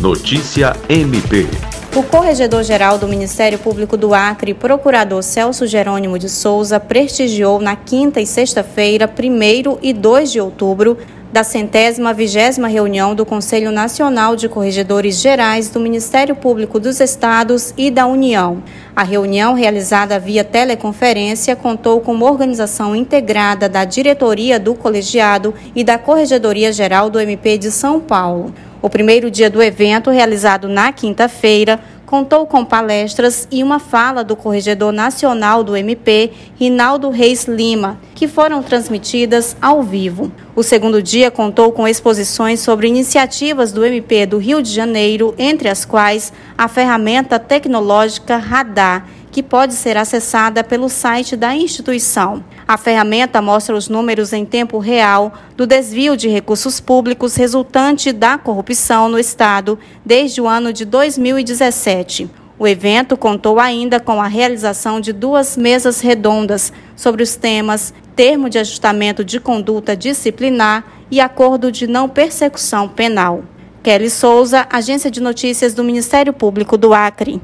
Notícia MP. O Corregedor-Geral do Ministério Público do Acre, Procurador Celso Jerônimo de Souza, prestigiou na quinta e sexta-feira, 1 e 2 de outubro, da centésima vigésima reunião do Conselho Nacional de Corregedores Gerais do Ministério Público dos Estados e da União. A reunião, realizada via teleconferência, contou com uma organização integrada da diretoria do colegiado e da Corregedoria Geral do MP de São Paulo. O primeiro dia do evento, realizado na quinta-feira, contou com palestras e uma fala do Corregedor Nacional do MP, Rinaldo Reis Lima, que foram transmitidas ao vivo. O segundo dia contou com exposições sobre iniciativas do MP do Rio de Janeiro, entre as quais a ferramenta tecnológica Radar que pode ser acessada pelo site da instituição. A ferramenta mostra os números em tempo real do desvio de recursos públicos resultante da corrupção no Estado desde o ano de 2017. O evento contou ainda com a realização de duas mesas redondas sobre os temas Termo de Ajustamento de Conduta Disciplinar e Acordo de Não Persecução Penal. Kelly Souza, Agência de Notícias do Ministério Público do Acre.